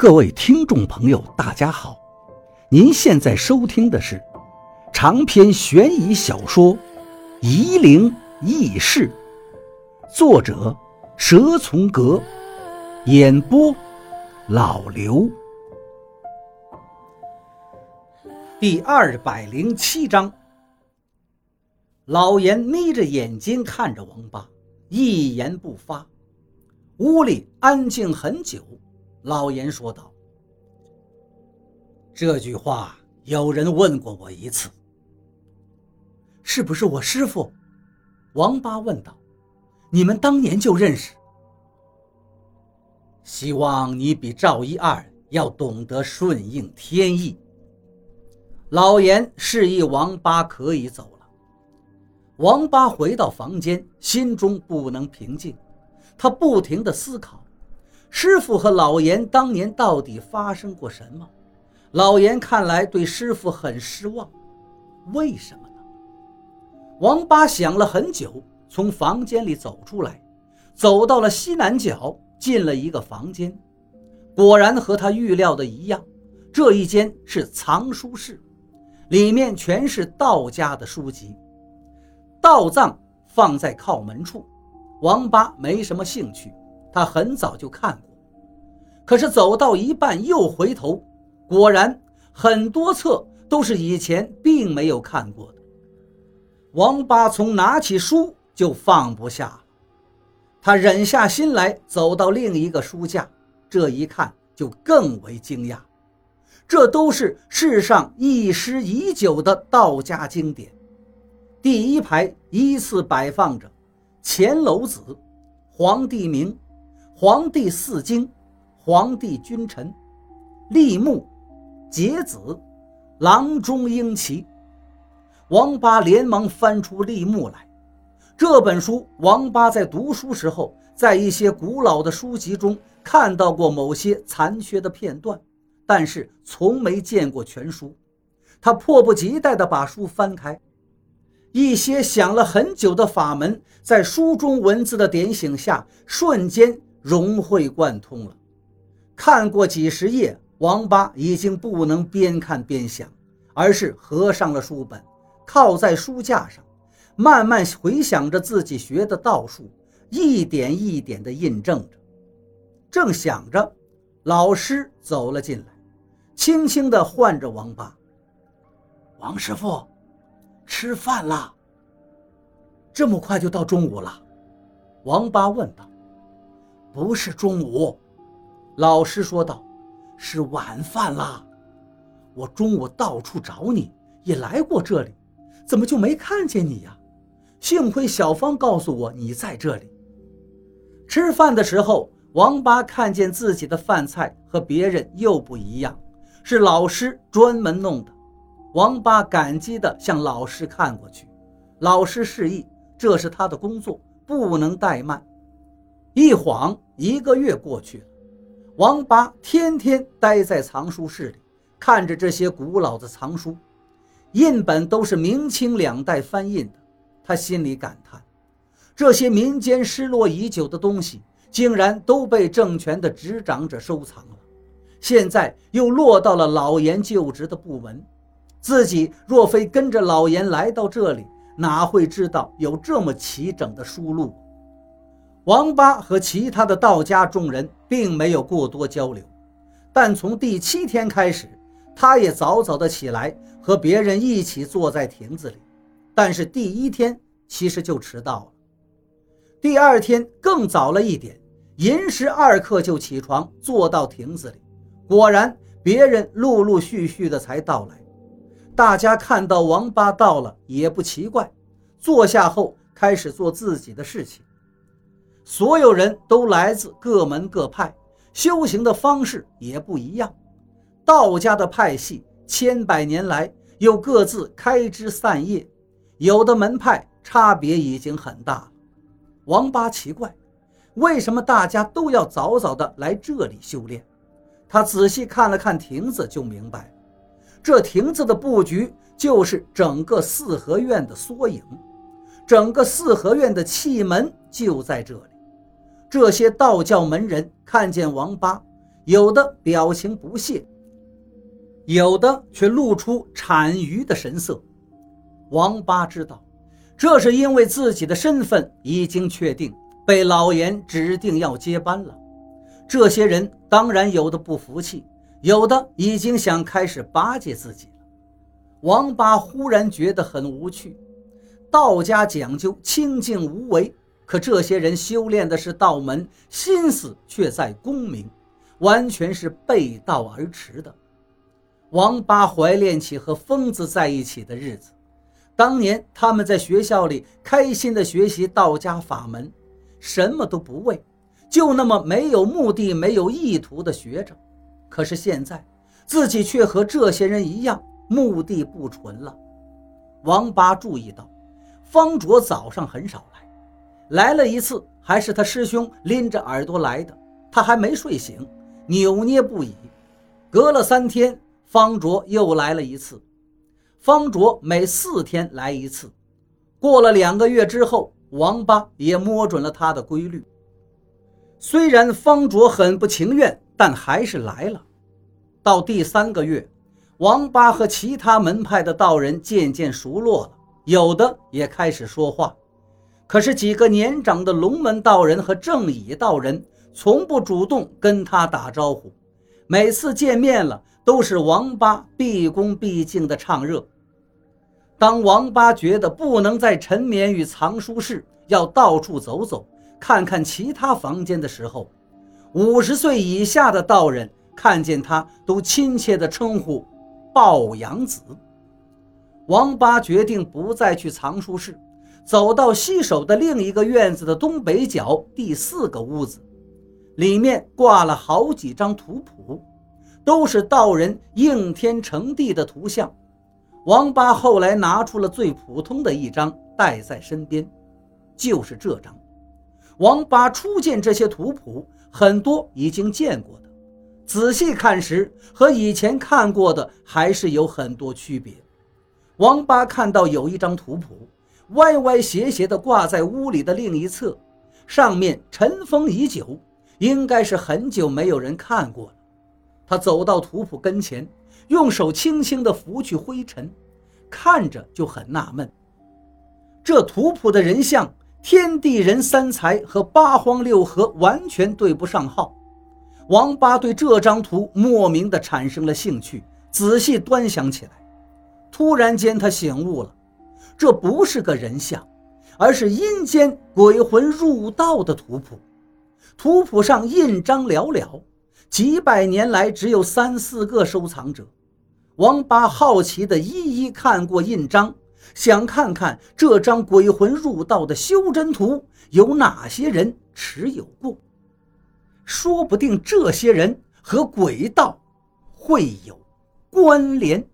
各位听众朋友，大家好！您现在收听的是长篇悬疑小说《夷陵轶事》，作者蛇从阁，演播老刘。第二百零七章，老严眯着眼睛看着王八，一言不发。屋里安静很久。老严说道：“这句话有人问过我一次，是不是我师傅？”王八问道：“你们当年就认识？希望你比赵一二要懂得顺应天意。”老严示意王八可以走了。王八回到房间，心中不能平静，他不停地思考。师傅和老严当年到底发生过什么？老严看来对师傅很失望，为什么呢？王八想了很久，从房间里走出来，走到了西南角，进了一个房间。果然和他预料的一样，这一间是藏书室，里面全是道家的书籍。道藏放在靠门处，王八没什么兴趣。他很早就看过，可是走到一半又回头，果然很多册都是以前并没有看过的。王八从拿起书就放不下了，他忍下心来走到另一个书架，这一看就更为惊讶，这都是世上遗失已久的道家经典。第一排依次摆放着乾楼子、黄帝明。黄帝四经、黄帝君臣、立木、节子、郎中英奇。王八连忙翻出立木来。这本书，王八在读书时候，在一些古老的书籍中看到过某些残缺的片段，但是从没见过全书。他迫不及待地把书翻开，一些想了很久的法门，在书中文字的点醒下，瞬间。融会贯通了。看过几十页，王八已经不能边看边想，而是合上了书本，靠在书架上，慢慢回想着自己学的道术，一点一点地印证着。正想着，老师走了进来，轻轻地唤着王八：“王师傅，吃饭啦。”这么快就到中午了？王八问道。不是中午，老师说道：“是晚饭啦。我中午到处找你，也来过这里，怎么就没看见你呀？幸亏小芳告诉我你在这里。”吃饭的时候，王八看见自己的饭菜和别人又不一样，是老师专门弄的。王八感激地向老师看过去，老师示意这是他的工作，不能怠慢。一晃一个月过去了，王八天天待在藏书室里，看着这些古老的藏书，印本都是明清两代翻印的。他心里感叹：这些民间失落已久的东西，竟然都被政权的执掌者收藏了，现在又落到了老严就职的部门。自己若非跟着老严来到这里，哪会知道有这么齐整的书录？王八和其他的道家众人并没有过多交流，但从第七天开始，他也早早的起来和别人一起坐在亭子里。但是第一天其实就迟到了，第二天更早了一点，寅时二刻就起床坐到亭子里。果然，别人陆陆续续的才到来。大家看到王八到了也不奇怪，坐下后开始做自己的事情。所有人都来自各门各派，修行的方式也不一样。道家的派系千百年来又各自开枝散叶，有的门派差别已经很大了。王八奇怪，为什么大家都要早早的来这里修炼？他仔细看了看亭子，就明白了，这亭子的布局就是整个四合院的缩影，整个四合院的气门就在这里。这些道教门人看见王八，有的表情不屑，有的却露出谄谀的神色。王八知道，这是因为自己的身份已经确定，被老严指定要接班了。这些人当然有的不服气，有的已经想开始巴结自己了。王八忽然觉得很无趣。道家讲究清静无为，可这些人修炼的是道门，心思却在功名，完全是背道而驰的。王八怀恋起和疯子在一起的日子。当年他们在学校里开心地学习道家法门，什么都不为，就那么没有目的、没有意图地学着。可是现在，自己却和这些人一样，目的不纯了。王八注意到，方卓早上很少来，来了一次还是他师兄拎着耳朵来的，他还没睡醒，扭捏不已。隔了三天，方卓又来了一次。方卓每四天来一次，过了两个月之后，王八也摸准了他的规律。虽然方卓很不情愿，但还是来了。到第三个月，王八和其他门派的道人渐渐熟络了，有的也开始说话。可是几个年长的龙门道人和正乙道人从不主动跟他打招呼，每次见面了。都是王八毕恭毕敬的唱热。当王八觉得不能再沉眠于藏书室，要到处走走，看看其他房间的时候，五十岁以下的道人看见他都亲切地称呼“抱养子”。王八决定不再去藏书室，走到西首的另一个院子的东北角第四个屋子，里面挂了好几张图谱。都是道人应天成地的图像。王八后来拿出了最普通的一张，带在身边，就是这张。王八初见这些图谱，很多已经见过的，仔细看时和以前看过的还是有很多区别。王八看到有一张图谱，歪歪斜斜地挂在屋里的另一侧，上面尘封已久，应该是很久没有人看过了。他走到图谱跟前，用手轻轻地拂去灰尘，看着就很纳闷。这图谱的人像、天地人三才和八荒六合完全对不上号。王八对这张图莫名的产生了兴趣，仔细端详起来。突然间，他醒悟了，这不是个人像，而是阴间鬼魂入道的图谱。图谱上印章寥寥。几百年来，只有三四个收藏者。王八好奇地一一看过印章，想看看这张鬼魂入道的修真图有哪些人持有过。说不定这些人和鬼道会有关联。